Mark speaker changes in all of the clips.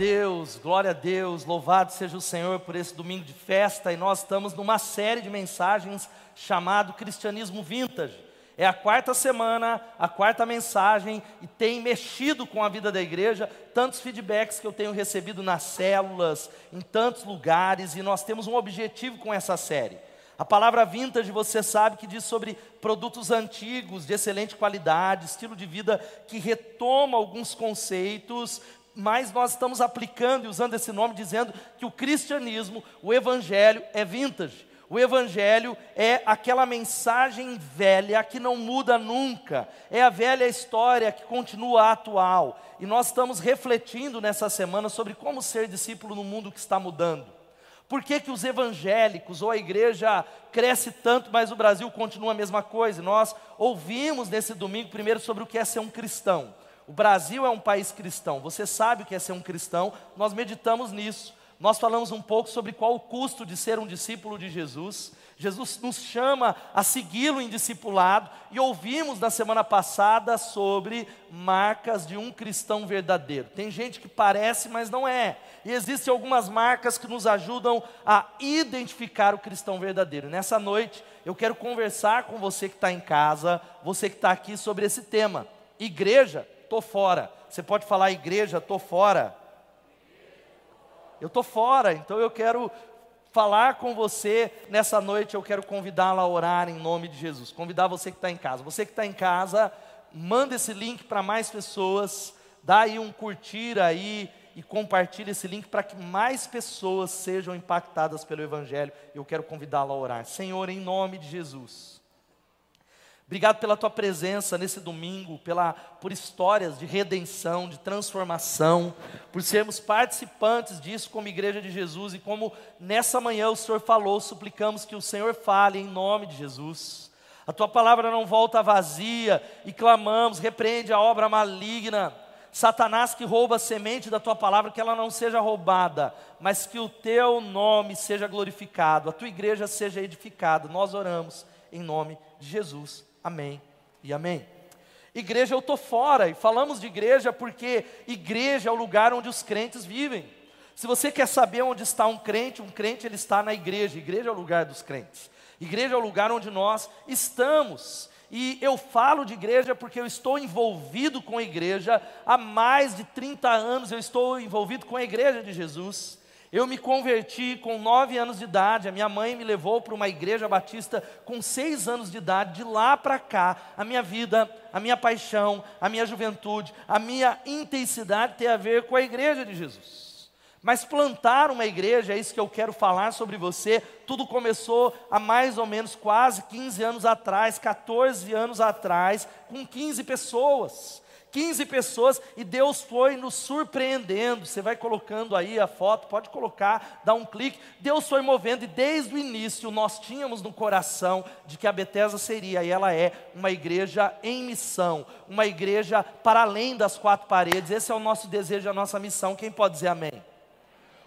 Speaker 1: Deus, glória a Deus, louvado seja o Senhor por esse domingo de festa e nós estamos numa série de mensagens chamado Cristianismo Vintage. É a quarta semana, a quarta mensagem e tem mexido com a vida da igreja, tantos feedbacks que eu tenho recebido nas células, em tantos lugares e nós temos um objetivo com essa série. A palavra vintage, você sabe que diz sobre produtos antigos, de excelente qualidade, estilo de vida que retoma alguns conceitos, mas nós estamos aplicando e usando esse nome, dizendo que o cristianismo, o evangelho é vintage. O Evangelho é aquela mensagem velha que não muda nunca, é a velha história que continua atual. E nós estamos refletindo nessa semana sobre como ser discípulo no mundo que está mudando. Por que, que os evangélicos ou a igreja cresce tanto, mas o Brasil continua a mesma coisa? Nós ouvimos nesse domingo primeiro sobre o que é ser um cristão. O Brasil é um país cristão, você sabe o que é ser um cristão, nós meditamos nisso. Nós falamos um pouco sobre qual o custo de ser um discípulo de Jesus. Jesus nos chama a segui-lo em discipulado e ouvimos na semana passada sobre marcas de um cristão verdadeiro. Tem gente que parece, mas não é. E existem algumas marcas que nos ajudam a identificar o cristão verdadeiro. Nessa noite eu quero conversar com você que está em casa, você que está aqui sobre esse tema. Igreja estou fora. Você pode falar, igreja, estou fora. Eu estou fora, então eu quero falar com você nessa noite. Eu quero convidá-la a orar em nome de Jesus. Convidar você que está em casa. Você que está em casa, manda esse link para mais pessoas. Dá aí um curtir aí e compartilhe esse link para que mais pessoas sejam impactadas pelo Evangelho. Eu quero convidá-la a orar. Senhor, em nome de Jesus. Obrigado pela tua presença nesse domingo, pela, por histórias de redenção, de transformação, por sermos participantes disso como Igreja de Jesus e como nessa manhã o Senhor falou, suplicamos que o Senhor fale em nome de Jesus. A tua palavra não volta vazia e clamamos, repreende a obra maligna. Satanás que rouba a semente da tua palavra, que ela não seja roubada, mas que o teu nome seja glorificado, a tua igreja seja edificada. Nós oramos em nome de Jesus. Amém e amém. Igreja, eu estou fora, e falamos de igreja porque igreja é o lugar onde os crentes vivem. Se você quer saber onde está um crente, um crente ele está na igreja, igreja é o lugar dos crentes. Igreja é o lugar onde nós estamos. E eu falo de igreja porque eu estou envolvido com a igreja há mais de 30 anos, eu estou envolvido com a igreja de Jesus. Eu me converti com nove anos de idade, a minha mãe me levou para uma igreja batista com seis anos de idade, de lá para cá, a minha vida, a minha paixão, a minha juventude, a minha intensidade tem a ver com a igreja de Jesus. Mas plantar uma igreja, é isso que eu quero falar sobre você, tudo começou há mais ou menos quase 15 anos atrás, 14 anos atrás, com 15 pessoas. 15 pessoas e Deus foi nos surpreendendo. Você vai colocando aí a foto, pode colocar, dá um clique. Deus foi movendo e desde o início nós tínhamos no coração de que a Bethesda seria e ela é uma igreja em missão, uma igreja para além das quatro paredes. Esse é o nosso desejo, a nossa missão. Quem pode dizer amém?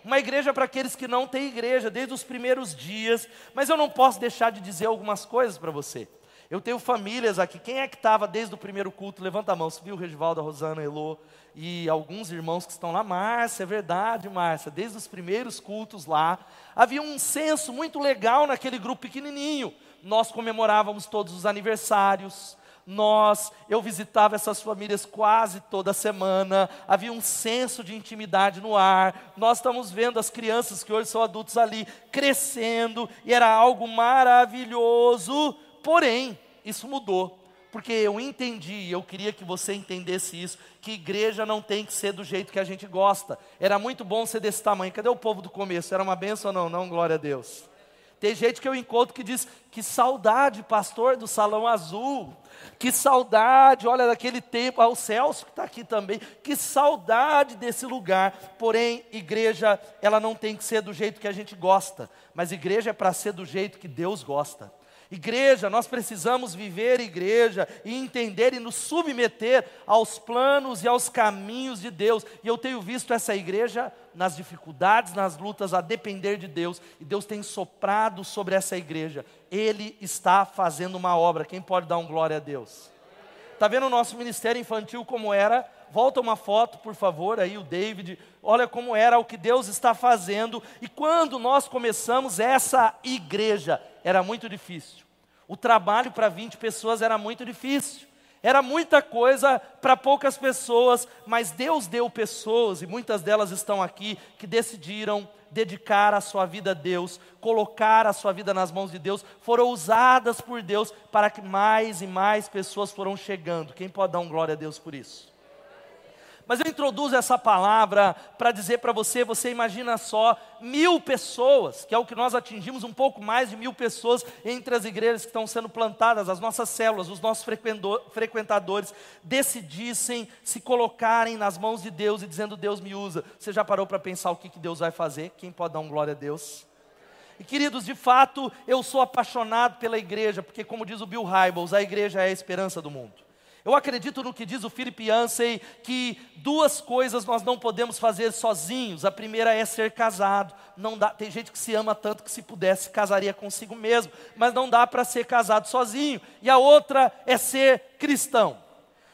Speaker 1: Uma igreja para aqueles que não têm igreja desde os primeiros dias, mas eu não posso deixar de dizer algumas coisas para você. Eu tenho famílias aqui. Quem é que estava desde o primeiro culto? Levanta a mão. Viu o Regivaldo, a Rosana, a Elô e alguns irmãos que estão lá. Márcia, é verdade, Márcia. Desde os primeiros cultos lá. Havia um senso muito legal naquele grupo pequenininho. Nós comemorávamos todos os aniversários. Nós, eu visitava essas famílias quase toda semana. Havia um senso de intimidade no ar. Nós estamos vendo as crianças que hoje são adultos ali crescendo e era algo maravilhoso. Porém, isso mudou, porque eu entendi, eu queria que você entendesse isso, que igreja não tem que ser do jeito que a gente gosta. Era muito bom ser desse tamanho. Cadê o povo do começo? Era uma benção ou não? Não, glória a Deus. Tem gente que eu encontro que diz: que saudade, pastor do salão azul. Que saudade, olha, daquele tempo, ao Celso que está aqui também. Que saudade desse lugar. Porém, igreja, ela não tem que ser do jeito que a gente gosta, mas igreja é para ser do jeito que Deus gosta. Igreja, nós precisamos viver igreja e entender e nos submeter aos planos e aos caminhos de Deus. E eu tenho visto essa igreja nas dificuldades, nas lutas, a depender de Deus. E Deus tem soprado sobre essa igreja. Ele está fazendo uma obra. Quem pode dar um glória a Deus? Está vendo o nosso ministério infantil como era? volta uma foto, por favor, aí o David. Olha como era o que Deus está fazendo. E quando nós começamos essa igreja, era muito difícil. O trabalho para 20 pessoas era muito difícil. Era muita coisa para poucas pessoas, mas Deus deu pessoas, e muitas delas estão aqui, que decidiram dedicar a sua vida a Deus, colocar a sua vida nas mãos de Deus, foram usadas por Deus para que mais e mais pessoas foram chegando. Quem pode dar um glória a Deus por isso? Mas eu introduzo essa palavra para dizer para você: você imagina só mil pessoas, que é o que nós atingimos, um pouco mais de mil pessoas entre as igrejas que estão sendo plantadas, as nossas células, os nossos frequentadores, decidissem se colocarem nas mãos de Deus e dizendo: Deus me usa. Você já parou para pensar o que, que Deus vai fazer? Quem pode dar um glória a Deus? E queridos, de fato, eu sou apaixonado pela igreja, porque, como diz o Bill Hybels, a igreja é a esperança do mundo. Eu acredito no que diz o Philip Yancey, que duas coisas nós não podemos fazer sozinhos. A primeira é ser casado. Não dá, tem gente que se ama tanto que se pudesse casaria consigo mesmo, mas não dá para ser casado sozinho. E a outra é ser cristão.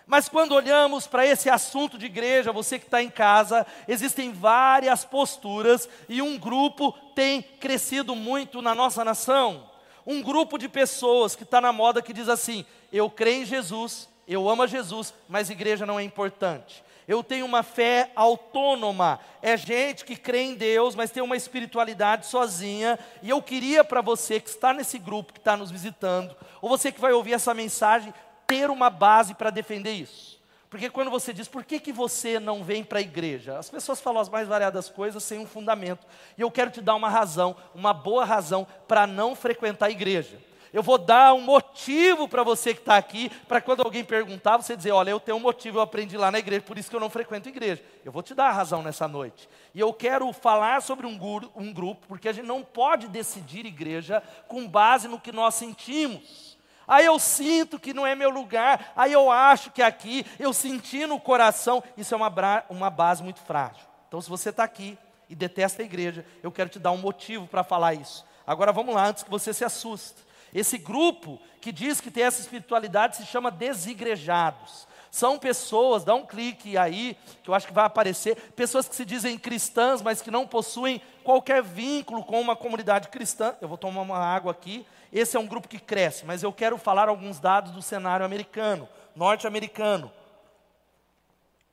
Speaker 1: Mas quando olhamos para esse assunto de igreja, você que está em casa, existem várias posturas e um grupo tem crescido muito na nossa nação. Um grupo de pessoas que está na moda que diz assim: eu creio em Jesus, eu amo a Jesus, mas igreja não é importante. Eu tenho uma fé autônoma. É gente que crê em Deus, mas tem uma espiritualidade sozinha. E eu queria para você que está nesse grupo, que está nos visitando, ou você que vai ouvir essa mensagem, ter uma base para defender isso. Porque quando você diz, por que, que você não vem para a igreja? As pessoas falam as mais variadas coisas sem um fundamento. E eu quero te dar uma razão, uma boa razão para não frequentar a igreja. Eu vou dar um motivo para você que está aqui, para quando alguém perguntar, você dizer: Olha, eu tenho um motivo, eu aprendi lá na igreja, por isso que eu não frequento igreja. Eu vou te dar a razão nessa noite. E eu quero falar sobre um, guru, um grupo, porque a gente não pode decidir igreja com base no que nós sentimos. Aí eu sinto que não é meu lugar, aí eu acho que aqui, eu senti no coração, isso é uma, uma base muito frágil. Então, se você está aqui e detesta a igreja, eu quero te dar um motivo para falar isso. Agora vamos lá, antes que você se assuste. Esse grupo que diz que tem essa espiritualidade se chama desigrejados. São pessoas, dá um clique aí, que eu acho que vai aparecer, pessoas que se dizem cristãs, mas que não possuem qualquer vínculo com uma comunidade cristã. Eu vou tomar uma água aqui. Esse é um grupo que cresce, mas eu quero falar alguns dados do cenário americano, norte-americano.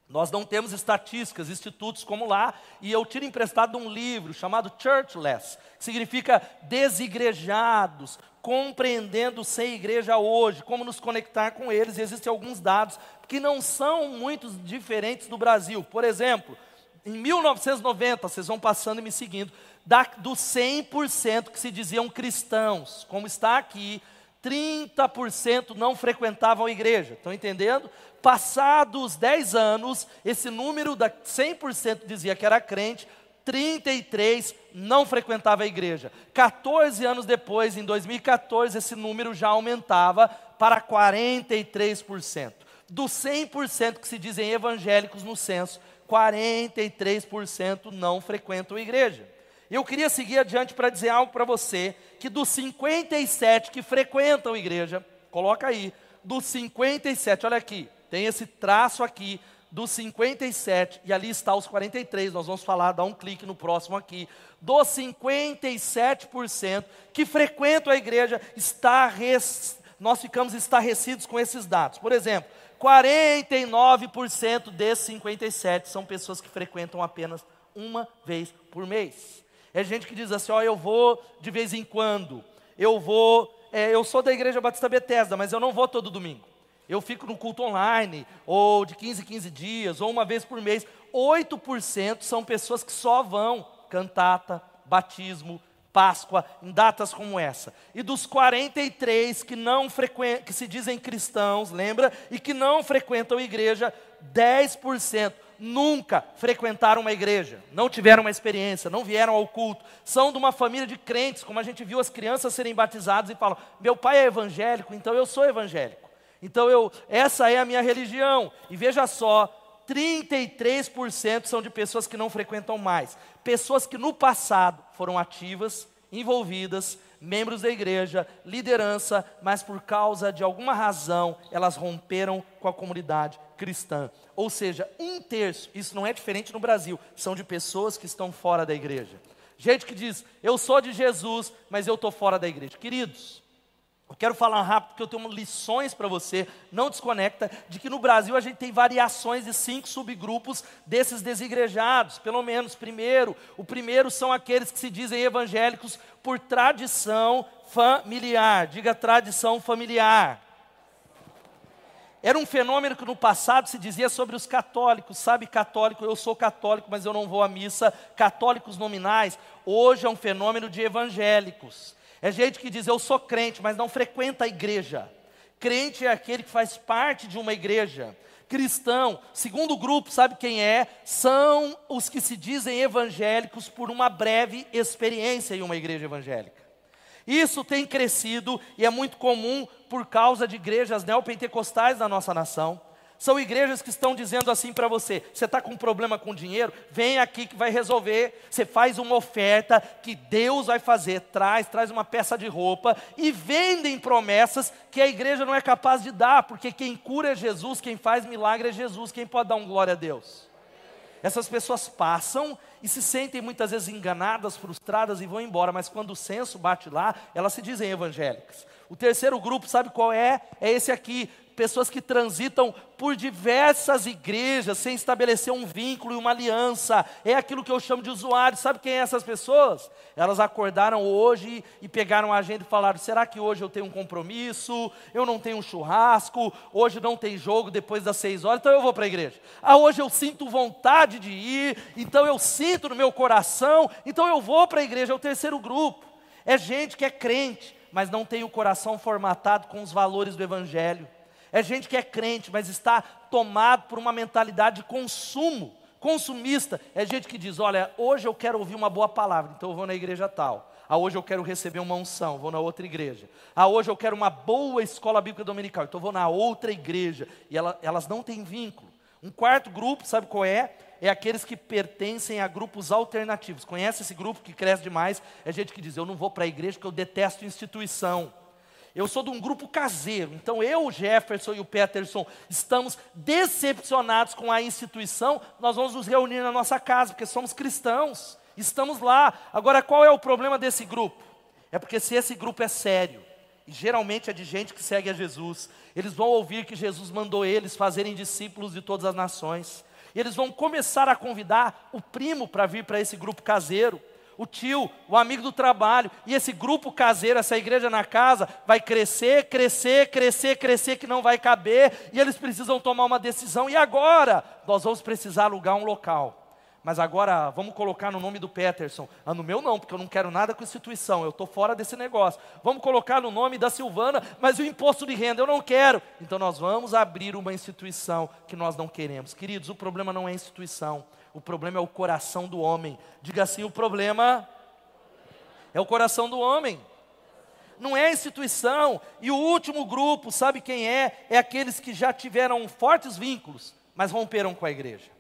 Speaker 1: Nós não temos estatísticas, institutos como lá, e eu tiro emprestado um livro chamado Churchless, que significa desigrejados, compreendendo sem igreja hoje, como nos conectar com eles. Existem alguns dados que não são muito diferentes do Brasil. Por exemplo, em 1990, vocês vão passando e me seguindo, da, dos 100% que se diziam cristãos, como está aqui, 30% não frequentavam a igreja. Estão entendendo? Passados 10 anos, esse número da 100% dizia que era crente, 33 não frequentava a igreja. 14 anos depois, em 2014, esse número já aumentava para 43%. Dos 100% que se dizem evangélicos no censo, 43% não frequentam a igreja. Eu queria seguir adiante para dizer algo para você, que dos 57 que frequentam a igreja, coloca aí, dos 57, olha aqui, tem esse traço aqui, dos 57, e ali está os 43, nós vamos falar, dá um clique no próximo aqui, dos 57% que frequentam a igreja, está res, nós ficamos estarrecidos com esses dados. Por exemplo, 49% desses 57 são pessoas que frequentam apenas uma vez por mês. É gente que diz assim: ó, eu vou de vez em quando, eu vou, é, eu sou da igreja Batista Bethesda, mas eu não vou todo domingo. Eu fico no culto online, ou de 15 em 15 dias, ou uma vez por mês. 8% são pessoas que só vão cantata, batismo, Páscoa, em datas como essa. E dos 43 que não frequentam, que se dizem cristãos, lembra? E que não frequentam igreja, 10% nunca frequentaram uma igreja, não tiveram uma experiência, não vieram ao culto, são de uma família de crentes, como a gente viu as crianças serem batizadas e falam: "Meu pai é evangélico, então eu sou evangélico". Então eu, essa é a minha religião. E veja só, 33% são de pessoas que não frequentam mais. Pessoas que no passado foram ativas, envolvidas, membros da igreja, liderança, mas por causa de alguma razão elas romperam com a comunidade cristã. Ou seja, um terço, isso não é diferente no Brasil, são de pessoas que estão fora da igreja. Gente que diz, eu sou de Jesus, mas eu estou fora da igreja. Queridos, eu quero falar rápido porque eu tenho lições para você, não desconecta, de que no Brasil a gente tem variações de cinco subgrupos desses desigrejados, pelo menos. Primeiro, o primeiro são aqueles que se dizem evangélicos por tradição familiar. Diga tradição familiar. Era um fenômeno que no passado se dizia sobre os católicos, sabe, católico, eu sou católico, mas eu não vou à missa, católicos nominais. Hoje é um fenômeno de evangélicos. É gente que diz: Eu sou crente, mas não frequenta a igreja. Crente é aquele que faz parte de uma igreja. Cristão, segundo grupo, sabe quem é? São os que se dizem evangélicos por uma breve experiência em uma igreja evangélica. Isso tem crescido e é muito comum por causa de igrejas neopentecostais da nossa nação. São igrejas que estão dizendo assim para você: você está com um problema com dinheiro? Vem aqui que vai resolver. Você faz uma oferta que Deus vai fazer, traz, traz uma peça de roupa e vendem promessas que a igreja não é capaz de dar, porque quem cura é Jesus, quem faz milagre é Jesus, quem pode dar um glória a Deus? Essas pessoas passam e se sentem muitas vezes enganadas, frustradas e vão embora, mas quando o censo bate lá, elas se dizem evangélicas. O terceiro grupo, sabe qual é? É esse aqui pessoas que transitam por diversas igrejas sem estabelecer um vínculo e uma aliança. É aquilo que eu chamo de usuários. Sabe quem é essas pessoas? Elas acordaram hoje e pegaram a agenda e falaram: será que hoje eu tenho um compromisso? Eu não tenho um churrasco? Hoje não tem jogo depois das seis horas, então eu vou para a igreja. Ah, hoje eu sinto vontade de ir, então eu sinto no meu coração, então eu vou para a igreja. É o terceiro grupo. É gente que é crente, mas não tem o coração formatado com os valores do Evangelho. É gente que é crente, mas está tomado por uma mentalidade de consumo, consumista. É gente que diz: Olha, hoje eu quero ouvir uma boa palavra, então eu vou na igreja tal. Ah, hoje eu quero receber uma unção, vou na outra igreja. Ah, hoje eu quero uma boa escola bíblica dominical, então eu vou na outra igreja. E ela, elas não têm vínculo. Um quarto grupo, sabe qual é? É aqueles que pertencem a grupos alternativos. Conhece esse grupo que cresce demais? É gente que diz: Eu não vou para a igreja porque eu detesto instituição. Eu sou de um grupo caseiro, então eu, o Jefferson e o Peterson estamos decepcionados com a instituição. Nós vamos nos reunir na nossa casa, porque somos cristãos, estamos lá. Agora, qual é o problema desse grupo? É porque se esse grupo é sério, e geralmente é de gente que segue a Jesus, eles vão ouvir que Jesus mandou eles fazerem discípulos de todas as nações. Eles vão começar a convidar o primo para vir para esse grupo caseiro o tio, o amigo do trabalho, e esse grupo caseiro, essa igreja na casa, vai crescer, crescer, crescer, crescer, que não vai caber, e eles precisam tomar uma decisão. E agora? Nós vamos precisar alugar um local. Mas agora vamos colocar no nome do Peterson. Ah, no meu não, porque eu não quero nada com instituição, eu estou fora desse negócio. Vamos colocar no nome da Silvana, mas o imposto de renda eu não quero. Então nós vamos abrir uma instituição que nós não queremos. Queridos, o problema não é instituição. O problema é o coração do homem. Diga assim: o problema é o coração do homem. Não é a instituição. E o último grupo, sabe quem é? É aqueles que já tiveram fortes vínculos, mas romperam com a igreja.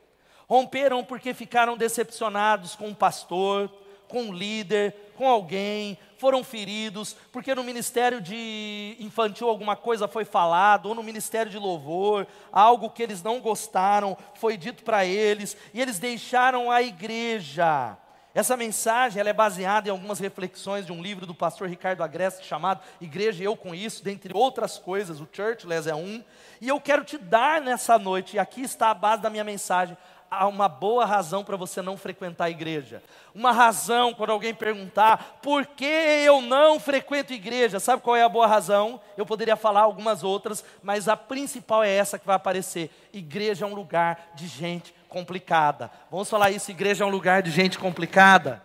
Speaker 1: Romperam porque ficaram decepcionados com o pastor, com o líder, com alguém, foram feridos, porque no ministério de infantil alguma coisa foi falado, ou no ministério de louvor, algo que eles não gostaram foi dito para eles, e eles deixaram a igreja. Essa mensagem ela é baseada em algumas reflexões de um livro do pastor Ricardo Agreste chamado Igreja e Eu com Isso, dentre outras coisas, o Churchless é um. E eu quero te dar nessa noite, e aqui está a base da minha mensagem, há uma boa razão para você não frequentar a igreja. Uma razão, quando alguém perguntar, por que eu não frequento igreja? Sabe qual é a boa razão? Eu poderia falar algumas outras, mas a principal é essa que vai aparecer. Igreja é um lugar de gente complicada. Vamos falar isso: igreja é um lugar de gente complicada?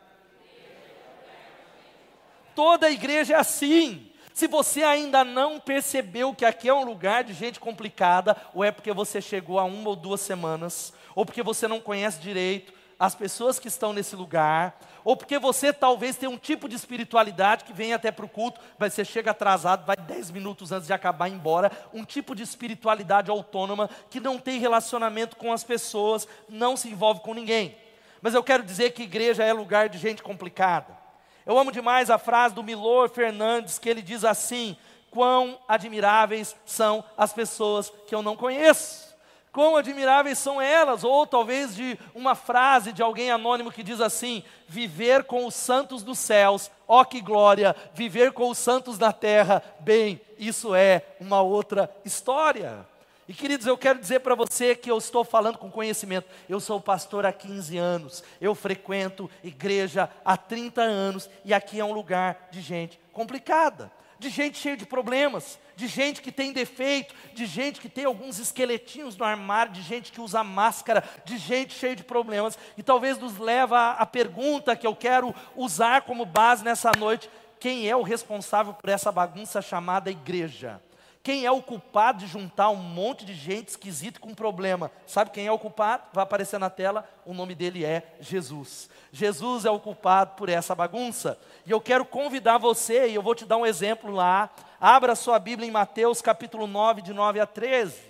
Speaker 1: Toda igreja é assim. Se você ainda não percebeu que aqui é um lugar de gente complicada, ou é porque você chegou há uma ou duas semanas, ou porque você não conhece direito as pessoas que estão nesse lugar, ou porque você talvez tenha um tipo de espiritualidade que vem até para o culto, mas você chega atrasado, vai dez minutos antes de acabar embora, um tipo de espiritualidade autônoma que não tem relacionamento com as pessoas, não se envolve com ninguém. Mas eu quero dizer que igreja é lugar de gente complicada. Eu amo demais a frase do Milor Fernandes, que ele diz assim: quão admiráveis são as pessoas que eu não conheço. Quão admiráveis são elas, ou talvez de uma frase de alguém anônimo que diz assim: viver com os santos dos céus, ó que glória, viver com os santos da terra, bem, isso é uma outra história. E queridos, eu quero dizer para você que eu estou falando com conhecimento. Eu sou pastor há 15 anos, eu frequento igreja há 30 anos, e aqui é um lugar de gente complicada de gente cheia de problemas, de gente que tem defeito, de gente que tem alguns esqueletinhos no armário, de gente que usa máscara, de gente cheia de problemas. E talvez nos leva à pergunta que eu quero usar como base nessa noite: quem é o responsável por essa bagunça chamada igreja? Quem é o culpado de juntar um monte de gente esquisita com problema? Sabe quem é o culpado? Vai aparecer na tela, o nome dele é Jesus. Jesus é o culpado por essa bagunça. E eu quero convidar você, e eu vou te dar um exemplo lá. Abra sua Bíblia em Mateus capítulo 9, de 9 a 13.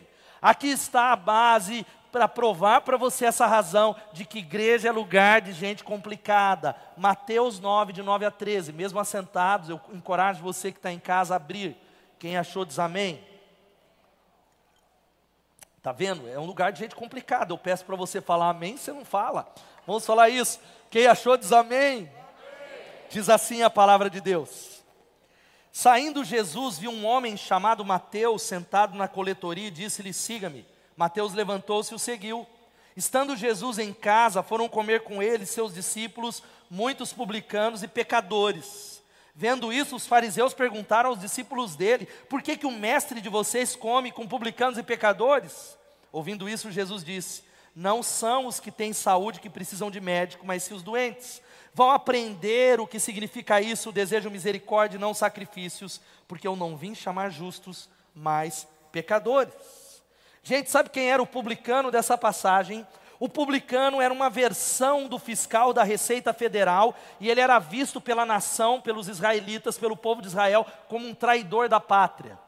Speaker 1: Aqui está a base para provar para você essa razão de que igreja é lugar de gente complicada. Mateus 9, de 9 a 13. Mesmo assentados, eu encorajo você que está em casa a abrir. Quem achou diz amém. Tá vendo? É um lugar de gente complicada. Eu peço para você falar amém, você não fala. Vamos falar isso. Quem achou diz amém. amém. Diz assim a palavra de Deus. Saindo Jesus viu um homem chamado Mateus sentado na coletoria e disse-lhe: Siga-me. Mateus levantou-se e o seguiu. Estando Jesus em casa, foram comer com ele seus discípulos, muitos publicanos e pecadores. Vendo isso, os fariseus perguntaram aos discípulos dele: Por que, que o mestre de vocês come com publicanos e pecadores? Ouvindo isso, Jesus disse: Não são os que têm saúde que precisam de médico, mas sim os doentes. Vão aprender o que significa isso, desejo misericórdia e não sacrifícios, porque eu não vim chamar justos, mas pecadores. Gente, sabe quem era o publicano dessa passagem? O publicano era uma versão do fiscal da Receita Federal e ele era visto pela nação, pelos israelitas, pelo povo de Israel, como um traidor da pátria.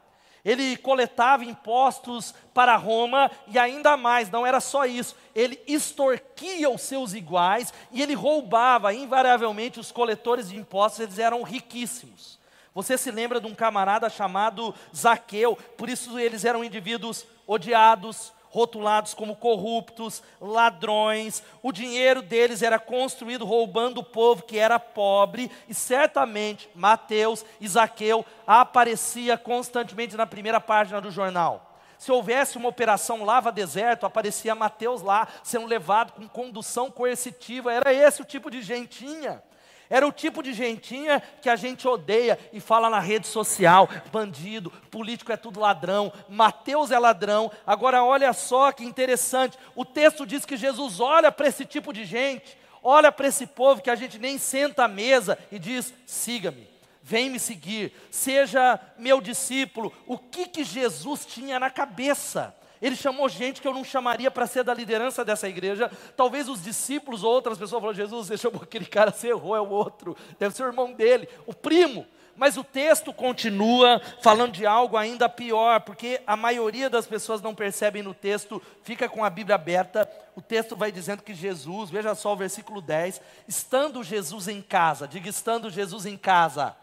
Speaker 1: Ele coletava impostos para Roma e ainda mais, não era só isso, ele extorquia os seus iguais e ele roubava, invariavelmente, os coletores de impostos, eles eram riquíssimos. Você se lembra de um camarada chamado Zaqueu, por isso eles eram indivíduos odiados, rotulados como corruptos, ladrões. O dinheiro deles era construído roubando o povo que era pobre, e certamente Mateus e Zaqueu aparecia constantemente na primeira página do jornal. Se houvesse uma operação lava deserto, aparecia Mateus lá sendo levado com condução coercitiva. Era esse o tipo de gentinha. Era o tipo de gentinha que a gente odeia e fala na rede social: bandido, político é tudo ladrão, Mateus é ladrão. Agora, olha só que interessante: o texto diz que Jesus olha para esse tipo de gente, olha para esse povo que a gente nem senta à mesa e diz: siga-me. Vem me seguir, seja meu discípulo. O que que Jesus tinha na cabeça? Ele chamou gente que eu não chamaria para ser da liderança dessa igreja. Talvez os discípulos ou outras pessoas falaram: Jesus, você chamou aquele cara, você errou, é o outro. Deve ser o irmão dele, o primo. Mas o texto continua falando de algo ainda pior, porque a maioria das pessoas não percebem no texto, fica com a Bíblia aberta. O texto vai dizendo que Jesus, veja só o versículo 10, estando Jesus em casa, diga estando Jesus em casa.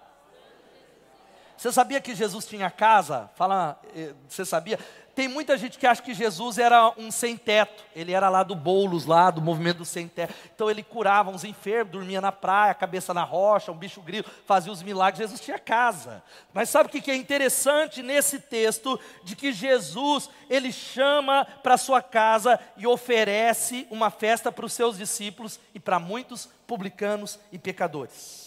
Speaker 1: Você sabia que Jesus tinha casa? Fala, eh, você sabia? Tem muita gente que acha que Jesus era um sem teto. Ele era lá do Boulos, lá do movimento do sem teto. Então ele curava uns enfermos, dormia na praia, cabeça na rocha, um bicho grilo, fazia os milagres. Jesus tinha casa. Mas sabe o que é interessante nesse texto? De que Jesus, ele chama para sua casa e oferece uma festa para os seus discípulos e para muitos publicanos e pecadores.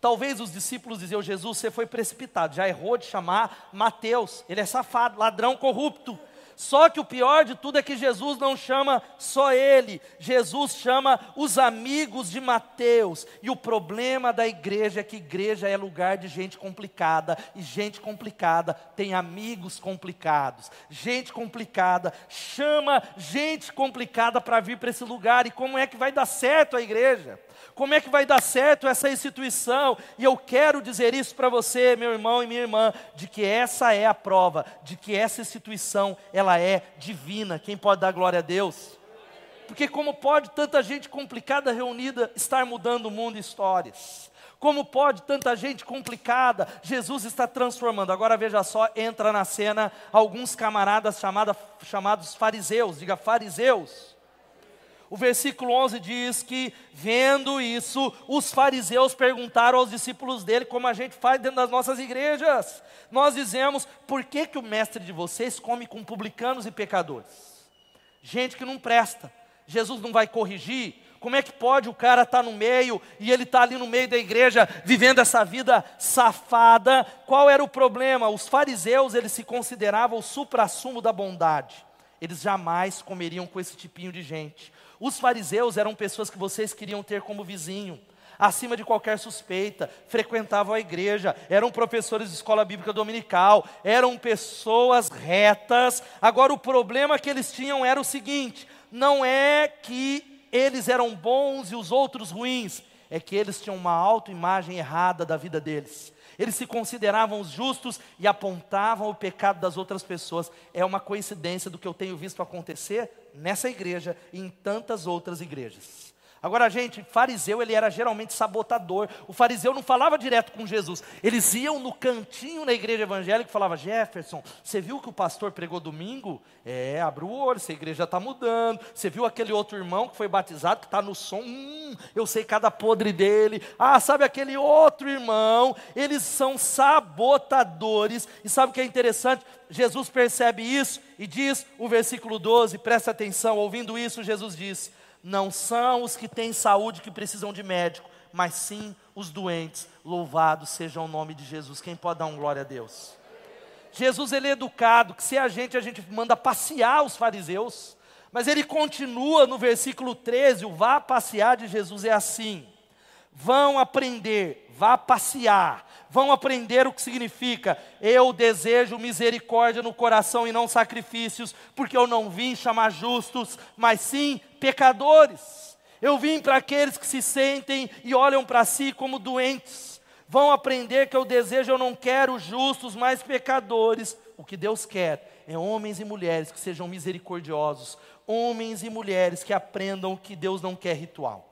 Speaker 1: Talvez os discípulos diziam: Jesus, você foi precipitado, já errou de chamar Mateus, ele é safado, ladrão corrupto. Só que o pior de tudo é que Jesus não chama só ele, Jesus chama os amigos de Mateus. E o problema da igreja é que igreja é lugar de gente complicada, e gente complicada tem amigos complicados. Gente complicada chama gente complicada para vir para esse lugar, e como é que vai dar certo a igreja? Como é que vai dar certo essa instituição? E eu quero dizer isso para você, meu irmão e minha irmã, de que essa é a prova, de que essa instituição, ela é divina. Quem pode dar glória a Deus? Porque como pode tanta gente complicada reunida estar mudando o mundo e histórias? Como pode tanta gente complicada? Jesus está transformando. Agora veja só, entra na cena alguns camaradas chamada, chamados fariseus, diga fariseus. O versículo 11 diz que, vendo isso, os fariseus perguntaram aos discípulos dele, como a gente faz dentro das nossas igrejas. Nós dizemos, por que, que o mestre de vocês come com publicanos e pecadores? Gente que não presta. Jesus não vai corrigir. Como é que pode o cara estar tá no meio e ele está ali no meio da igreja vivendo essa vida safada? Qual era o problema? Os fariseus, eles se consideravam o supra-sumo da bondade. Eles jamais comeriam com esse tipinho de gente. Os fariseus eram pessoas que vocês queriam ter como vizinho, acima de qualquer suspeita, frequentavam a igreja, eram professores de escola bíblica dominical, eram pessoas retas. Agora, o problema que eles tinham era o seguinte: não é que eles eram bons e os outros ruins, é que eles tinham uma autoimagem errada da vida deles. Eles se consideravam os justos e apontavam o pecado das outras pessoas. É uma coincidência do que eu tenho visto acontecer nessa igreja e em tantas outras igrejas. Agora, gente, fariseu ele era geralmente sabotador. O fariseu não falava direto com Jesus. Eles iam no cantinho na igreja evangélica e falavam: Jefferson, você viu que o pastor pregou domingo? É, abre o olho, essa igreja está mudando. Você viu aquele outro irmão que foi batizado, que está no som? Hum, eu sei cada podre dele. Ah, sabe aquele outro irmão? Eles são sabotadores. E sabe o que é interessante? Jesus percebe isso e diz o versículo 12, presta atenção, ouvindo isso, Jesus diz não são os que têm saúde que precisam de médico, mas sim os doentes. Louvado seja o nome de Jesus. Quem pode dar um glória a Deus? Jesus ele é educado, que se a gente a gente manda passear os fariseus, mas ele continua no versículo 13, o vá passear de Jesus é assim: vão aprender, vá passear, vão aprender o que significa eu desejo misericórdia no coração e não sacrifícios, porque eu não vim chamar justos, mas sim pecadores. Eu vim para aqueles que se sentem e olham para si como doentes. Vão aprender que eu desejo, eu não quero justos, mas pecadores. O que Deus quer é homens e mulheres que sejam misericordiosos, homens e mulheres que aprendam que Deus não quer ritual.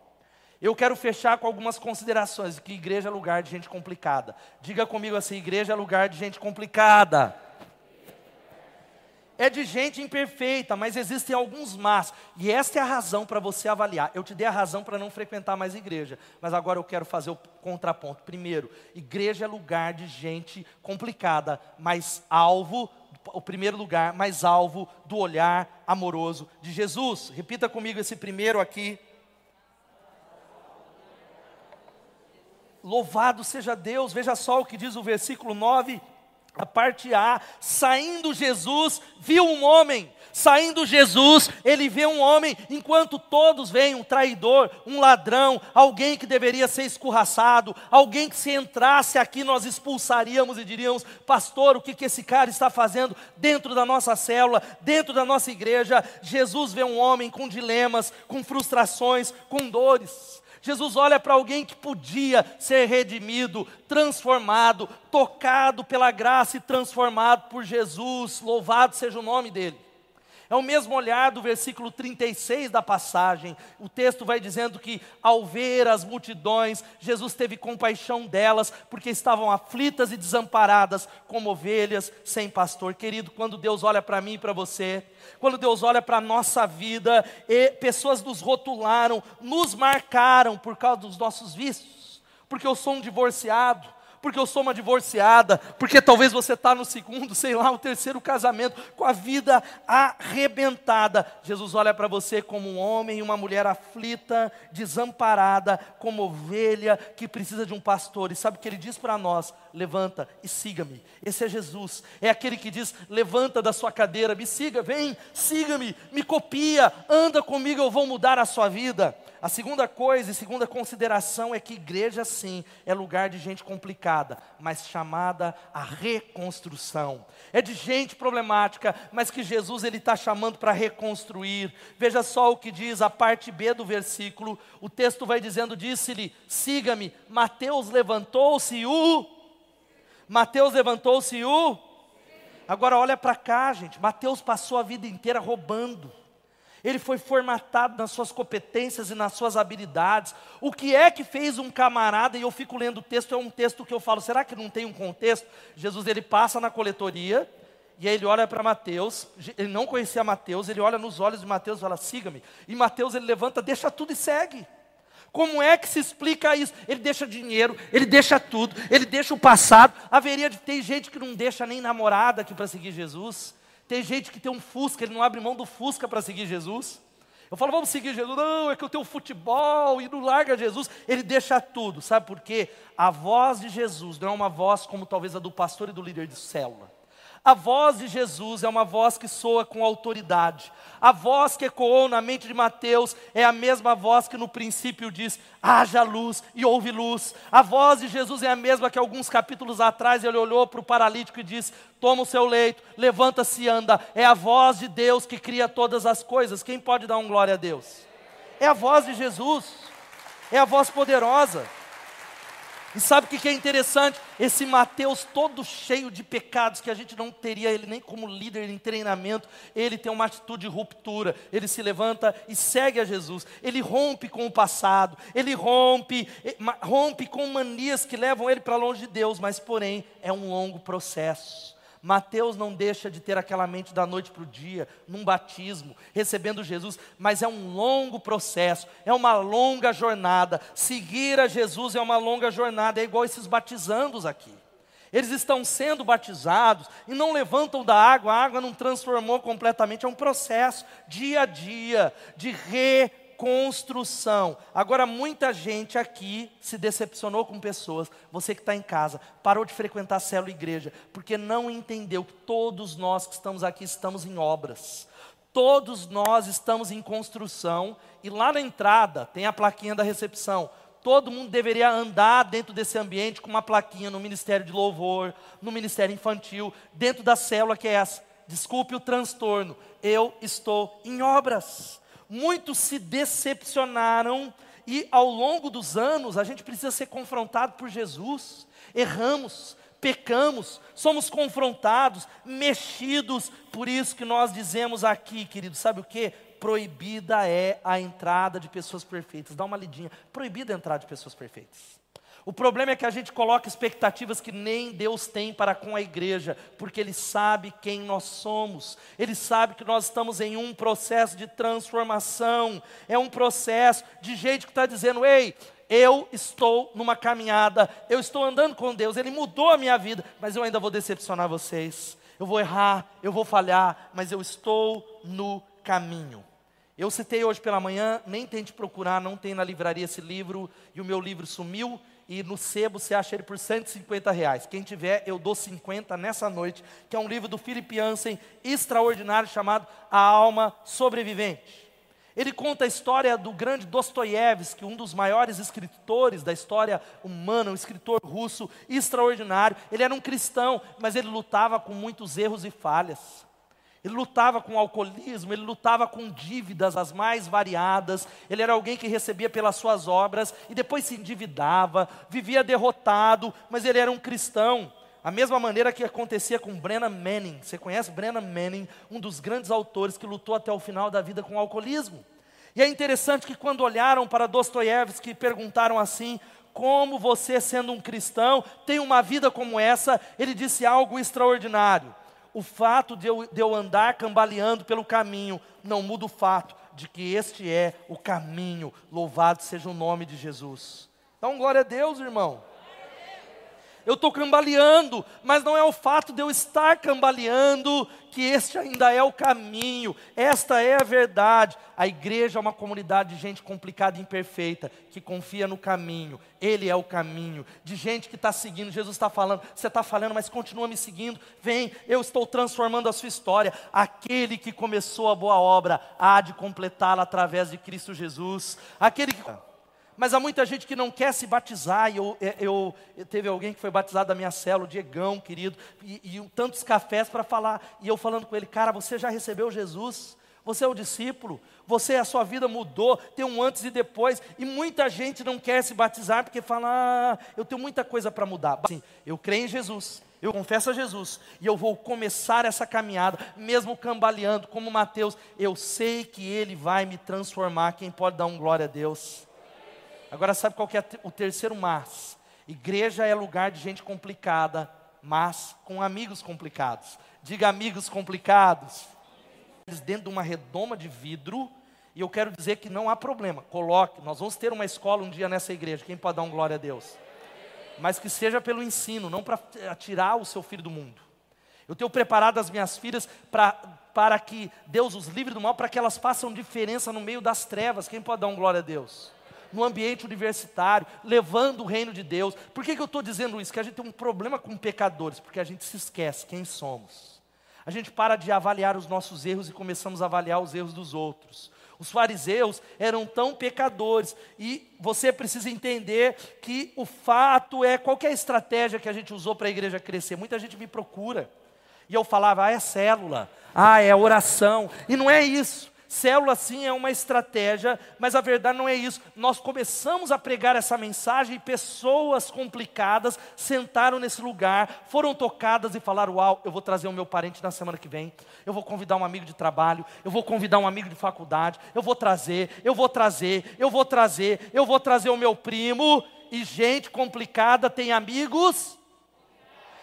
Speaker 1: Eu quero fechar com algumas considerações, que igreja é lugar de gente complicada. Diga comigo assim, igreja é lugar de gente complicada. É de gente imperfeita, mas existem alguns mas. E esta é a razão para você avaliar. Eu te dei a razão para não frequentar mais igreja, mas agora eu quero fazer o contraponto. Primeiro, igreja é lugar de gente complicada, mas alvo o primeiro lugar, mais alvo do olhar amoroso de Jesus. Repita comigo esse primeiro aqui. Louvado seja Deus, veja só o que diz o versículo 9, a parte A: saindo Jesus, viu um homem. Saindo Jesus, ele vê um homem, enquanto todos veem um traidor, um ladrão, alguém que deveria ser escorraçado, alguém que se entrasse aqui nós expulsaríamos e diríamos: Pastor, o que, que esse cara está fazendo dentro da nossa célula, dentro da nossa igreja? Jesus vê um homem com dilemas, com frustrações, com dores. Jesus olha para alguém que podia ser redimido, transformado, tocado pela graça e transformado por Jesus, louvado seja o nome dele. É o mesmo olhar do versículo 36 da passagem. O texto vai dizendo que, ao ver as multidões, Jesus teve compaixão delas, porque estavam aflitas e desamparadas, como ovelhas sem pastor. Querido, quando Deus olha para mim e para você, quando Deus olha para a nossa vida, e pessoas nos rotularam, nos marcaram por causa dos nossos vícios, porque eu sou um divorciado, porque eu sou uma divorciada, porque talvez você está no segundo, sei lá, o terceiro casamento, com a vida arrebentada. Jesus olha para você como um homem e uma mulher aflita, desamparada, como ovelha que precisa de um pastor. E sabe o que ele diz para nós? Levanta e siga-me. Esse é Jesus. É aquele que diz: levanta da sua cadeira, me siga, vem, siga-me, me copia, anda comigo, eu vou mudar a sua vida. A segunda coisa e segunda consideração é que igreja, sim, é lugar de gente complicada, mas chamada a reconstrução. É de gente problemática, mas que Jesus ele está chamando para reconstruir. Veja só o que diz a parte B do versículo. O texto vai dizendo: disse-lhe, siga-me. Mateus levantou-se o. Mateus levantou-se o. Agora olha para cá, gente. Mateus passou a vida inteira roubando. Ele foi formatado nas suas competências e nas suas habilidades. O que é que fez um camarada, e eu fico lendo o texto, é um texto que eu falo, será que não tem um contexto? Jesus ele passa na coletoria, e aí ele olha para Mateus, ele não conhecia Mateus, ele olha nos olhos de Mateus e fala, siga-me. E Mateus ele levanta, deixa tudo e segue. Como é que se explica isso? Ele deixa dinheiro, ele deixa tudo, ele deixa o passado. Haveria de ter gente que não deixa nem namorada aqui para seguir Jesus. Tem gente que tem um Fusca, ele não abre mão do Fusca para seguir Jesus. Eu falo, vamos seguir Jesus. Não, é que eu tenho futebol e não larga Jesus. Ele deixa tudo. Sabe por quê? A voz de Jesus não é uma voz como talvez a do pastor e do líder de célula. A voz de Jesus é uma voz que soa com autoridade. A voz que ecoou na mente de Mateus é a mesma voz que no princípio diz: haja luz e houve luz. A voz de Jesus é a mesma que alguns capítulos atrás ele olhou para o paralítico e disse: toma o seu leito, levanta-se e anda. É a voz de Deus que cria todas as coisas. Quem pode dar um glória a Deus? É a voz de Jesus, é a voz poderosa. E sabe o que é interessante? Esse Mateus todo cheio de pecados, que a gente não teria ele nem como líder em treinamento, ele tem uma atitude de ruptura, ele se levanta e segue a Jesus, ele rompe com o passado, ele rompe, rompe com manias que levam ele para longe de Deus, mas porém é um longo processo. Mateus não deixa de ter aquela mente da noite para o dia, num batismo, recebendo Jesus, mas é um longo processo, é uma longa jornada. Seguir a Jesus é uma longa jornada, é igual esses batizandos aqui. Eles estão sendo batizados e não levantam da água, a água não transformou completamente, é um processo, dia a dia, de re construção. Agora, muita gente aqui se decepcionou com pessoas, você que está em casa, parou de frequentar a célula igreja, porque não entendeu que todos nós que estamos aqui estamos em obras. Todos nós estamos em construção e lá na entrada tem a plaquinha da recepção. Todo mundo deveria andar dentro desse ambiente com uma plaquinha no Ministério de Louvor, no Ministério Infantil, dentro da célula que é essa. Desculpe o transtorno, eu estou em obras muitos se decepcionaram e ao longo dos anos a gente precisa ser confrontado por Jesus. Erramos, pecamos, somos confrontados, mexidos. Por isso que nós dizemos aqui, querido, sabe o que? Proibida é a entrada de pessoas perfeitas. Dá uma lidinha. Proibida a entrada de pessoas perfeitas. O problema é que a gente coloca expectativas que nem Deus tem para com a igreja, porque Ele sabe quem nós somos, Ele sabe que nós estamos em um processo de transformação, é um processo de gente que está dizendo: ei, eu estou numa caminhada, eu estou andando com Deus, Ele mudou a minha vida, mas eu ainda vou decepcionar vocês, eu vou errar, eu vou falhar, mas eu estou no caminho. Eu citei hoje pela manhã, nem tente procurar, não tem na livraria esse livro, e o meu livro sumiu, e no sebo você acha ele por 150 reais. Quem tiver, eu dou 50 nessa noite, que é um livro do Philip Jansen, extraordinário, chamado A Alma Sobrevivente. Ele conta a história do grande Dostoiévski, um dos maiores escritores da história humana, um escritor russo extraordinário. Ele era um cristão, mas ele lutava com muitos erros e falhas. Ele lutava com alcoolismo, ele lutava com dívidas as mais variadas. Ele era alguém que recebia pelas suas obras e depois se endividava, vivia derrotado, mas ele era um cristão. A mesma maneira que acontecia com Brennan Manning. Você conhece Brennan Manning, um dos grandes autores que lutou até o final da vida com o alcoolismo. E é interessante que quando olharam para Dostoiévski perguntaram assim: como você, sendo um cristão, tem uma vida como essa? Ele disse algo extraordinário o fato de eu, de eu andar cambaleando pelo caminho não muda o fato de que este é o caminho. Louvado seja o nome de Jesus. Então, glória a Deus, irmão eu estou cambaleando, mas não é o fato de eu estar cambaleando que este ainda é o caminho, esta é a verdade. A igreja é uma comunidade de gente complicada e imperfeita, que confia no caminho, Ele é o caminho, de gente que está seguindo, Jesus está falando, você está falando, mas continua me seguindo, vem, eu estou transformando a sua história. Aquele que começou a boa obra há de completá-la através de Cristo Jesus, aquele que mas há muita gente que não quer se batizar. Eu, é, eu, eu teve alguém que foi batizado da minha célula, o Diegão, querido, e, e tantos cafés para falar. E eu falando com ele, cara, você já recebeu Jesus? Você é o discípulo, você, a sua vida mudou, tem um antes e depois, e muita gente não quer se batizar porque fala, ah, eu tenho muita coisa para mudar. Sim, eu creio em Jesus, eu confesso a Jesus e eu vou começar essa caminhada, mesmo cambaleando, como Mateus, eu sei que Ele vai me transformar. Quem pode dar um glória a Deus? Agora, sabe qual que é o terceiro mas? Igreja é lugar de gente complicada, mas com amigos complicados. Diga amigos complicados. Dentro de uma redoma de vidro, e eu quero dizer que não há problema. Coloque, nós vamos ter uma escola um dia nessa igreja. Quem pode dar um glória a Deus? Mas que seja pelo ensino, não para tirar o seu filho do mundo. Eu tenho preparado as minhas filhas pra, para que Deus os livre do mal, para que elas façam diferença no meio das trevas. Quem pode dar um glória a Deus? No ambiente universitário, levando o reino de Deus. Por que, que eu estou dizendo isso? Que a gente tem um problema com pecadores, porque a gente se esquece quem somos. A gente para de avaliar os nossos erros e começamos a avaliar os erros dos outros. Os fariseus eram tão pecadores e você precisa entender que o fato é qualquer estratégia que a gente usou para a igreja crescer. Muita gente me procura e eu falava, ah, é célula, ah, é oração, e não é isso. Célula sim é uma estratégia, mas a verdade não é isso. Nós começamos a pregar essa mensagem e pessoas complicadas sentaram nesse lugar, foram tocadas e falaram: Uau, eu vou trazer o meu parente na semana que vem, eu vou convidar um amigo de trabalho, eu vou convidar um amigo de faculdade, eu vou trazer, eu vou trazer, eu vou trazer, eu vou trazer o meu primo. E gente complicada tem amigos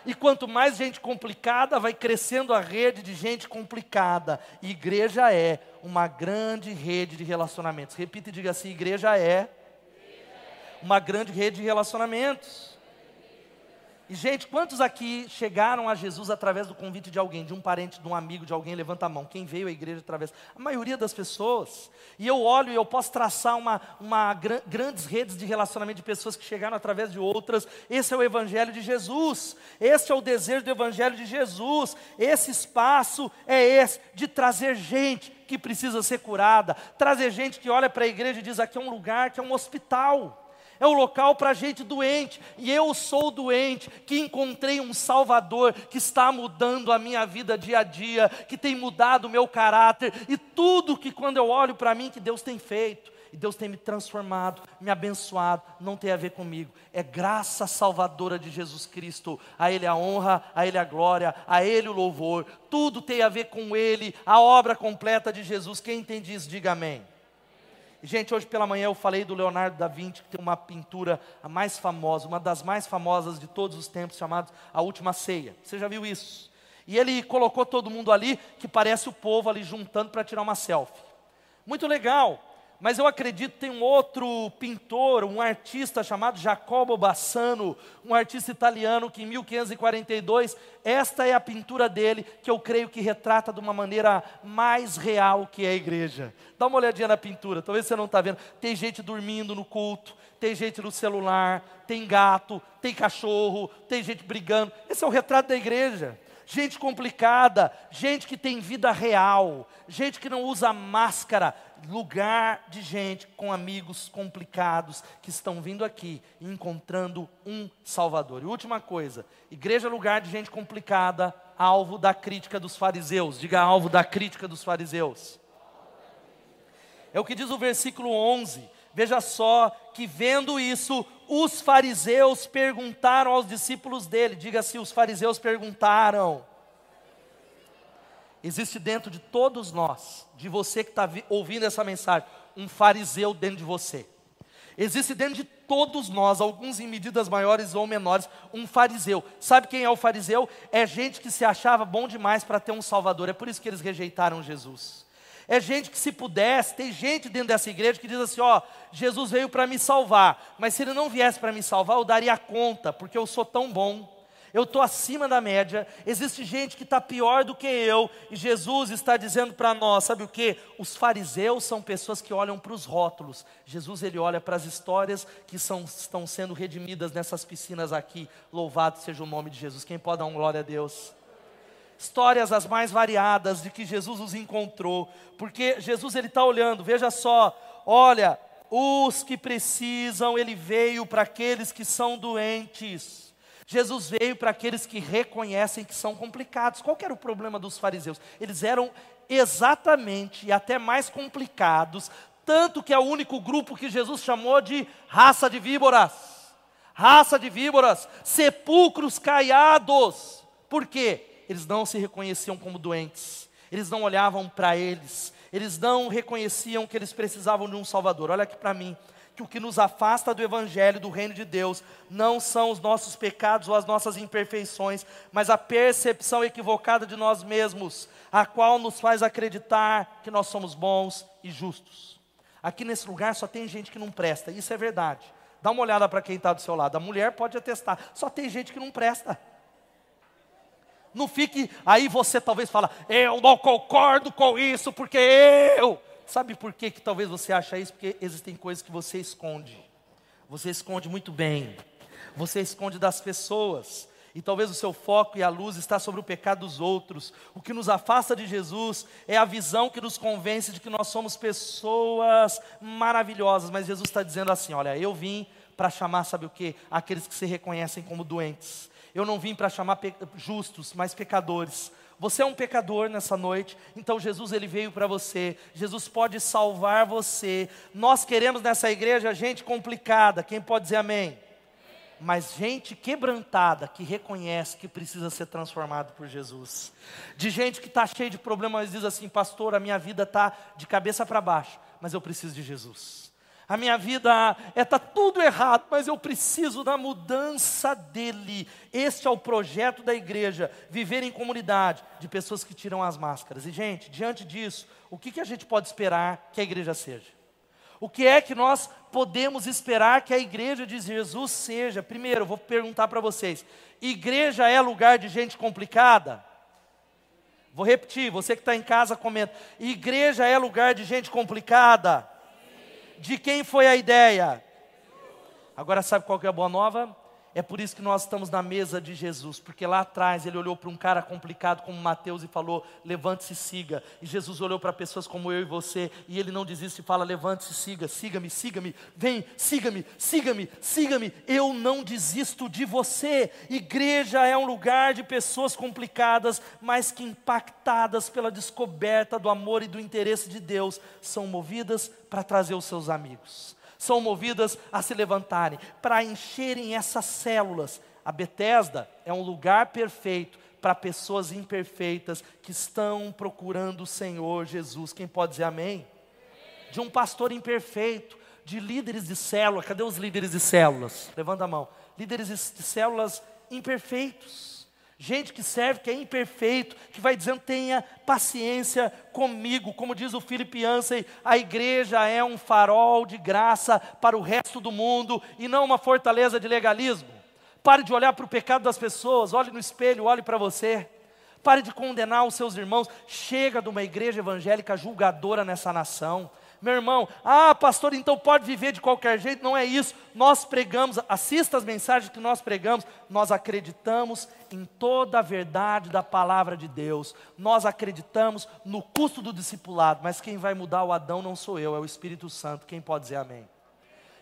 Speaker 1: e quanto mais gente complicada, vai crescendo a rede de gente complicada. Igreja é uma grande rede de relacionamentos. Repita e diga assim: igreja é uma grande rede de relacionamentos. E, gente, quantos aqui chegaram a Jesus através do convite de alguém, de um parente, de um amigo, de alguém? Levanta a mão. Quem veio à igreja através? A maioria das pessoas. E eu olho e eu posso traçar uma, uma grandes redes de relacionamento de pessoas que chegaram através de outras. Esse é o Evangelho de Jesus. Esse é o desejo do Evangelho de Jesus. Esse espaço é esse, de trazer gente que precisa ser curada, trazer gente que olha para a igreja e diz: aqui é um lugar, que é um hospital é o local para gente doente, e eu sou doente, que encontrei um Salvador que está mudando a minha vida dia a dia, que tem mudado o meu caráter, e tudo que quando eu olho para mim que Deus tem feito, e Deus tem me transformado, me abençoado, não tem a ver comigo, é graça salvadora de Jesus Cristo, a Ele a honra, a Ele a glória, a Ele o louvor, tudo tem a ver com Ele, a obra completa de Jesus, quem entende isso, diga amém. Gente, hoje pela manhã eu falei do Leonardo da Vinci, que tem uma pintura a mais famosa, uma das mais famosas de todos os tempos, chamada A Última Ceia. Você já viu isso? E ele colocou todo mundo ali, que parece o povo ali juntando para tirar uma selfie. Muito legal. Mas eu acredito tem um outro pintor, um artista chamado Jacobo Bassano, um artista italiano que em 1542, esta é a pintura dele, que eu creio que retrata de uma maneira mais real que é a igreja. Dá uma olhadinha na pintura, talvez você não está vendo. Tem gente dormindo no culto, tem gente no celular, tem gato, tem cachorro, tem gente brigando. Esse é o retrato da igreja gente complicada, gente que tem vida real, gente que não usa máscara, lugar de gente com amigos complicados que estão vindo aqui e encontrando um Salvador. E última coisa, igreja é lugar de gente complicada, alvo da crítica dos fariseus. Diga alvo da crítica dos fariseus. É o que diz o versículo 11. Veja só que vendo isso, os fariseus perguntaram aos discípulos dele. Diga se os fariseus perguntaram. Existe dentro de todos nós, de você que está ouvindo essa mensagem, um fariseu dentro de você. Existe dentro de todos nós, alguns em medidas maiores ou menores, um fariseu. Sabe quem é o fariseu? É gente que se achava bom demais para ter um salvador. É por isso que eles rejeitaram Jesus. É gente que se pudesse, tem gente dentro dessa igreja que diz assim: ó, Jesus veio para me salvar, mas se ele não viesse para me salvar, eu daria conta, porque eu sou tão bom eu estou acima da média, existe gente que está pior do que eu, e Jesus está dizendo para nós, sabe o que? Os fariseus são pessoas que olham para os rótulos, Jesus ele olha para as histórias que são, estão sendo redimidas nessas piscinas aqui, louvado seja o nome de Jesus, quem pode dar um glória a Deus? Histórias as mais variadas de que Jesus os encontrou, porque Jesus ele está olhando, veja só, olha, os que precisam, ele veio para aqueles que são doentes, Jesus veio para aqueles que reconhecem que são complicados. Qual era o problema dos fariseus? Eles eram exatamente e até mais complicados, tanto que é o único grupo que Jesus chamou de raça de víboras. raça de víboras, sepulcros caiados. Por quê? Eles não se reconheciam como doentes, eles não olhavam para eles, eles não reconheciam que eles precisavam de um Salvador. Olha aqui para mim, que o que nos afasta do Evangelho, do reino de Deus, não são os nossos pecados ou as nossas imperfeições, mas a percepção equivocada de nós mesmos, a qual nos faz acreditar que nós somos bons e justos. Aqui nesse lugar só tem gente que não presta, isso é verdade. Dá uma olhada para quem está do seu lado, a mulher pode atestar, só tem gente que não presta. Não fique, aí você talvez fala, eu não concordo com isso, porque eu Sabe por que, que talvez você acha isso? Porque existem coisas que você esconde. Você esconde muito bem. Você esconde das pessoas. E talvez o seu foco e a luz está sobre o pecado dos outros. O que nos afasta de Jesus é a visão que nos convence de que nós somos pessoas maravilhosas. Mas Jesus está dizendo assim: olha, eu vim para chamar, sabe o que? Aqueles que se reconhecem como doentes. Eu não vim para chamar justos, mas pecadores. Você é um pecador nessa noite, então Jesus ele veio para você. Jesus pode salvar você. Nós queremos nessa igreja gente complicada. Quem pode dizer amém? Mas gente quebrantada que reconhece que precisa ser transformado por Jesus. De gente que está cheia de problemas, diz assim, pastor, a minha vida está de cabeça para baixo, mas eu preciso de Jesus a minha vida está é, tudo errado, mas eu preciso da mudança dele. Este é o projeto da igreja, viver em comunidade de pessoas que tiram as máscaras. E, gente, diante disso, o que, que a gente pode esperar que a igreja seja? O que é que nós podemos esperar que a igreja de Jesus seja? Primeiro, eu vou perguntar para vocês: igreja é lugar de gente complicada? Vou repetir, você que está em casa comenta: igreja é lugar de gente complicada? De quem foi a ideia? Agora sabe qual que é a boa nova? É por isso que nós estamos na mesa de Jesus, porque lá atrás ele olhou para um cara complicado como Mateus e falou: levante-se e siga. E Jesus olhou para pessoas como eu e você, e ele não desiste e fala: levante-se e siga, siga-me, siga-me, vem, siga-me, siga-me, siga-me. Eu não desisto de você. Igreja é um lugar de pessoas complicadas, mas que impactadas pela descoberta do amor e do interesse de Deus, são movidas para trazer os seus amigos são movidas a se levantarem, para encherem essas células. A Betesda é um lugar perfeito para pessoas imperfeitas que estão procurando o Senhor Jesus. Quem pode dizer amém? De um pastor imperfeito, de líderes de célula. Cadê os líderes de células? Levanta a mão. Líderes de células imperfeitos Gente que serve, que é imperfeito, que vai dizendo, tenha paciência comigo. Como diz o Philip Yancey, a igreja é um farol de graça para o resto do mundo e não uma fortaleza de legalismo. Pare de olhar para o pecado das pessoas, olhe no espelho, olhe para você. Pare de condenar os seus irmãos. Chega de uma igreja evangélica julgadora nessa nação. Meu irmão, ah, pastor, então pode viver de qualquer jeito, não é isso. Nós pregamos, assista as mensagens que nós pregamos, nós acreditamos em toda a verdade da palavra de Deus. Nós acreditamos no custo do discipulado, mas quem vai mudar o Adão não sou eu, é o Espírito Santo. Quem pode dizer amém?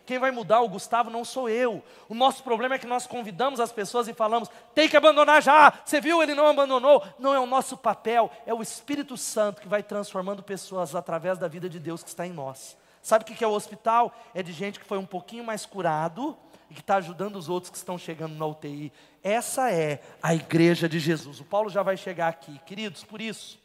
Speaker 1: Quem vai mudar o Gustavo não sou eu. O nosso problema é que nós convidamos as pessoas e falamos: tem que abandonar já. Você viu, ele não abandonou. Não é o nosso papel, é o Espírito Santo que vai transformando pessoas através da vida de Deus que está em nós. Sabe o que é o hospital? É de gente que foi um pouquinho mais curado e que está ajudando os outros que estão chegando na UTI. Essa é a igreja de Jesus. O Paulo já vai chegar aqui, queridos, por isso.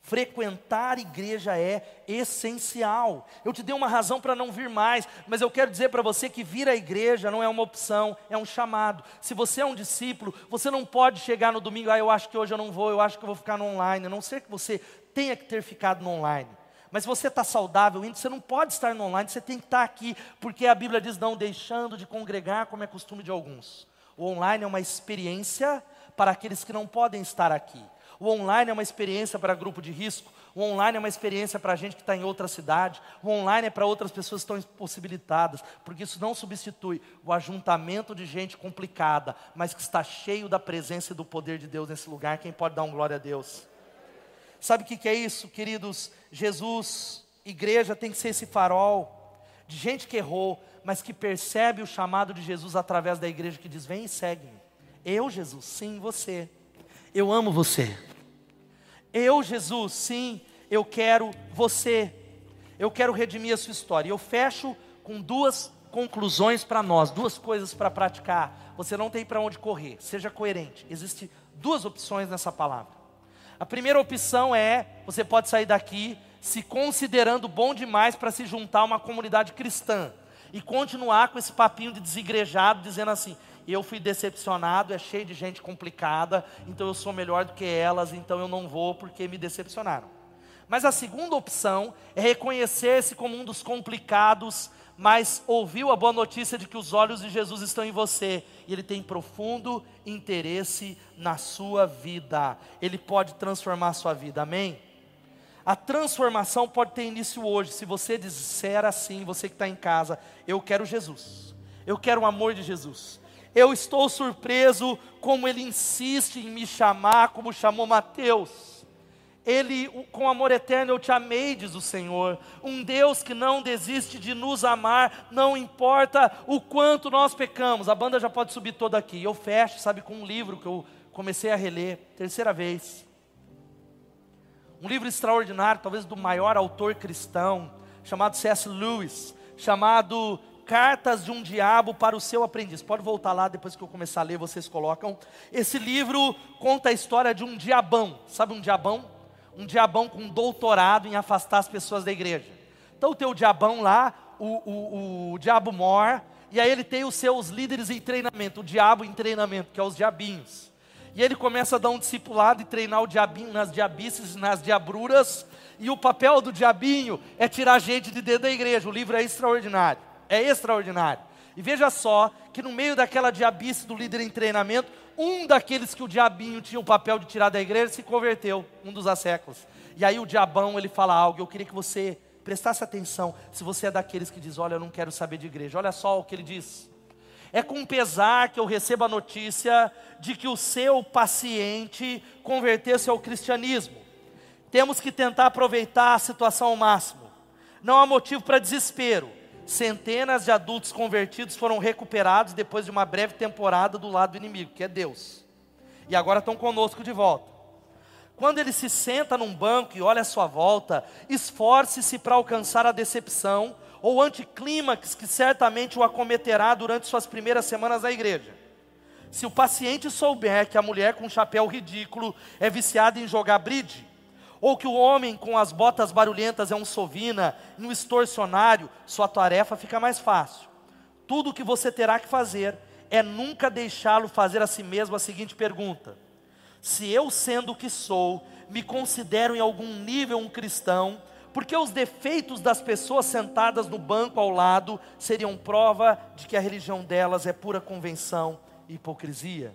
Speaker 1: Frequentar igreja é essencial. Eu te dei uma razão para não vir mais, mas eu quero dizer para você que vir à igreja não é uma opção, é um chamado. Se você é um discípulo, você não pode chegar no domingo, ah, eu acho que hoje eu não vou, eu acho que eu vou ficar no online, a não ser que você tenha que ter ficado no online. Mas você está saudável você não pode estar no online, você tem que estar aqui, porque a Bíblia diz: não deixando de congregar, como é costume de alguns. O online é uma experiência para aqueles que não podem estar aqui. O online é uma experiência para grupo de risco. O online é uma experiência para gente que está em outra cidade. O online é para outras pessoas que estão impossibilitadas. Porque isso não substitui o ajuntamento de gente complicada, mas que está cheio da presença e do poder de Deus nesse lugar. Quem pode dar um glória a Deus? Sabe o que, é isso, queridos? Jesus, igreja tem que ser esse farol de gente que errou, mas que percebe o chamado de Jesus através da igreja que diz: Vem e segue-me. Eu, Jesus, sim, você. Eu amo você. Eu, Jesus, sim, eu quero você. Eu quero redimir a sua história. Eu fecho com duas conclusões para nós, duas coisas para praticar. Você não tem para onde correr, seja coerente. Existem duas opções nessa palavra. A primeira opção é: você pode sair daqui se considerando bom demais para se juntar a uma comunidade cristã e continuar com esse papinho de desigrejado, dizendo assim: eu fui decepcionado, é cheio de gente complicada, então eu sou melhor do que elas, então eu não vou porque me decepcionaram. Mas a segunda opção é reconhecer-se como um dos complicados, mas ouviu a boa notícia de que os olhos de Jesus estão em você e ele tem profundo interesse na sua vida. Ele pode transformar a sua vida. Amém? A transformação pode ter início hoje, se você disser assim, você que está em casa, eu quero Jesus, eu quero o amor de Jesus. Eu estou surpreso como ele insiste em me chamar, como chamou Mateus. Ele, com amor eterno, eu te amei, diz o Senhor. Um Deus que não desiste de nos amar, não importa o quanto nós pecamos. A banda já pode subir toda aqui. Eu fecho, sabe, com um livro que eu comecei a reler, terceira vez. Um livro extraordinário, talvez do maior autor cristão, chamado C.S. Lewis, chamado Cartas de um Diabo para o Seu Aprendiz. Pode voltar lá, depois que eu começar a ler, vocês colocam. Esse livro conta a história de um diabão. Sabe um diabão? Um diabão com doutorado em afastar as pessoas da igreja. Então tem o diabão lá, o, o, o diabo mor, e aí ele tem os seus líderes em treinamento, o diabo em treinamento, que é os diabinhos. E ele começa a dar um discipulado e treinar o diabinho nas diabices, nas diabruras. E o papel do diabinho é tirar gente de dentro da igreja. O livro é extraordinário. É extraordinário. E veja só que no meio daquela diabice do líder em treinamento, um daqueles que o diabinho tinha o papel de tirar da igreja se converteu, um dos asséculos. E aí o diabão ele fala algo, eu queria que você prestasse atenção, se você é daqueles que diz, olha, eu não quero saber de igreja. Olha só o que ele diz. É com pesar que eu recebo a notícia de que o seu paciente converteu-se ao cristianismo. Temos que tentar aproveitar a situação ao máximo. Não há motivo para desespero. Centenas de adultos convertidos foram recuperados depois de uma breve temporada do lado do inimigo, que é Deus. E agora estão conosco de volta. Quando ele se senta num banco e olha à sua volta, esforce-se para alcançar a decepção ou anticlímax que certamente o acometerá durante suas primeiras semanas na igreja. Se o paciente souber que a mulher com um chapéu ridículo é viciada em jogar bridge, ou que o homem com as botas barulhentas é um sovina, um extorsionário, sua tarefa fica mais fácil. Tudo o que você terá que fazer é nunca deixá-lo fazer a si mesmo a seguinte pergunta: Se eu, sendo o que sou, me considero em algum nível um cristão, porque os defeitos das pessoas sentadas no banco ao lado seriam prova de que a religião delas é pura convenção e hipocrisia.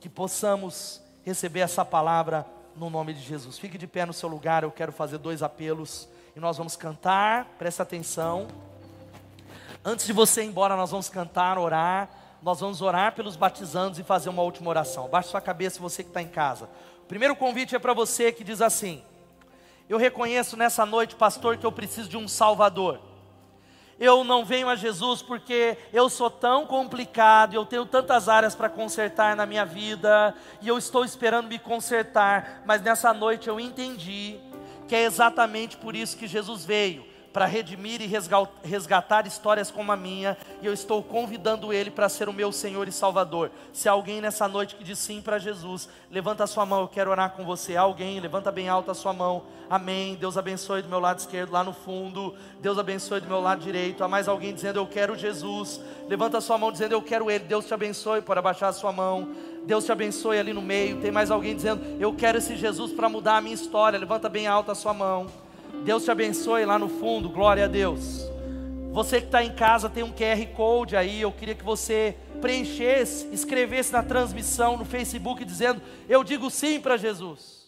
Speaker 1: Que possamos receber essa palavra no nome de Jesus. Fique de pé no seu lugar, eu quero fazer dois apelos e nós vamos cantar, presta atenção. Antes de você ir embora, nós vamos cantar, orar. Nós vamos orar pelos batizandos e fazer uma última oração. Baixe sua cabeça, você que está em casa. O primeiro convite é para você que diz assim: eu reconheço nessa noite, pastor, que eu preciso de um Salvador. Eu não venho a Jesus porque eu sou tão complicado, eu tenho tantas áreas para consertar na minha vida, e eu estou esperando me consertar, mas nessa noite eu entendi que é exatamente por isso que Jesus veio para redimir e resgatar histórias como a minha, e eu estou convidando Ele para ser o meu Senhor e Salvador. Se alguém nessa noite que diz sim para Jesus, levanta a sua mão, eu quero orar com você. Alguém, levanta bem alto a sua mão. Amém. Deus abençoe do meu lado esquerdo, lá no fundo. Deus abençoe do meu lado direito. Há mais alguém dizendo eu quero Jesus. Levanta a sua mão dizendo eu quero Ele. Deus te abençoe por abaixar a sua mão. Deus te abençoe ali no meio. Tem mais alguém dizendo eu quero esse Jesus para mudar a minha história. Levanta bem alto a sua mão. Deus te abençoe lá no fundo, glória a Deus. Você que está em casa tem um QR Code aí, eu queria que você preenchesse, escrevesse na transmissão no Facebook dizendo: Eu digo sim para Jesus.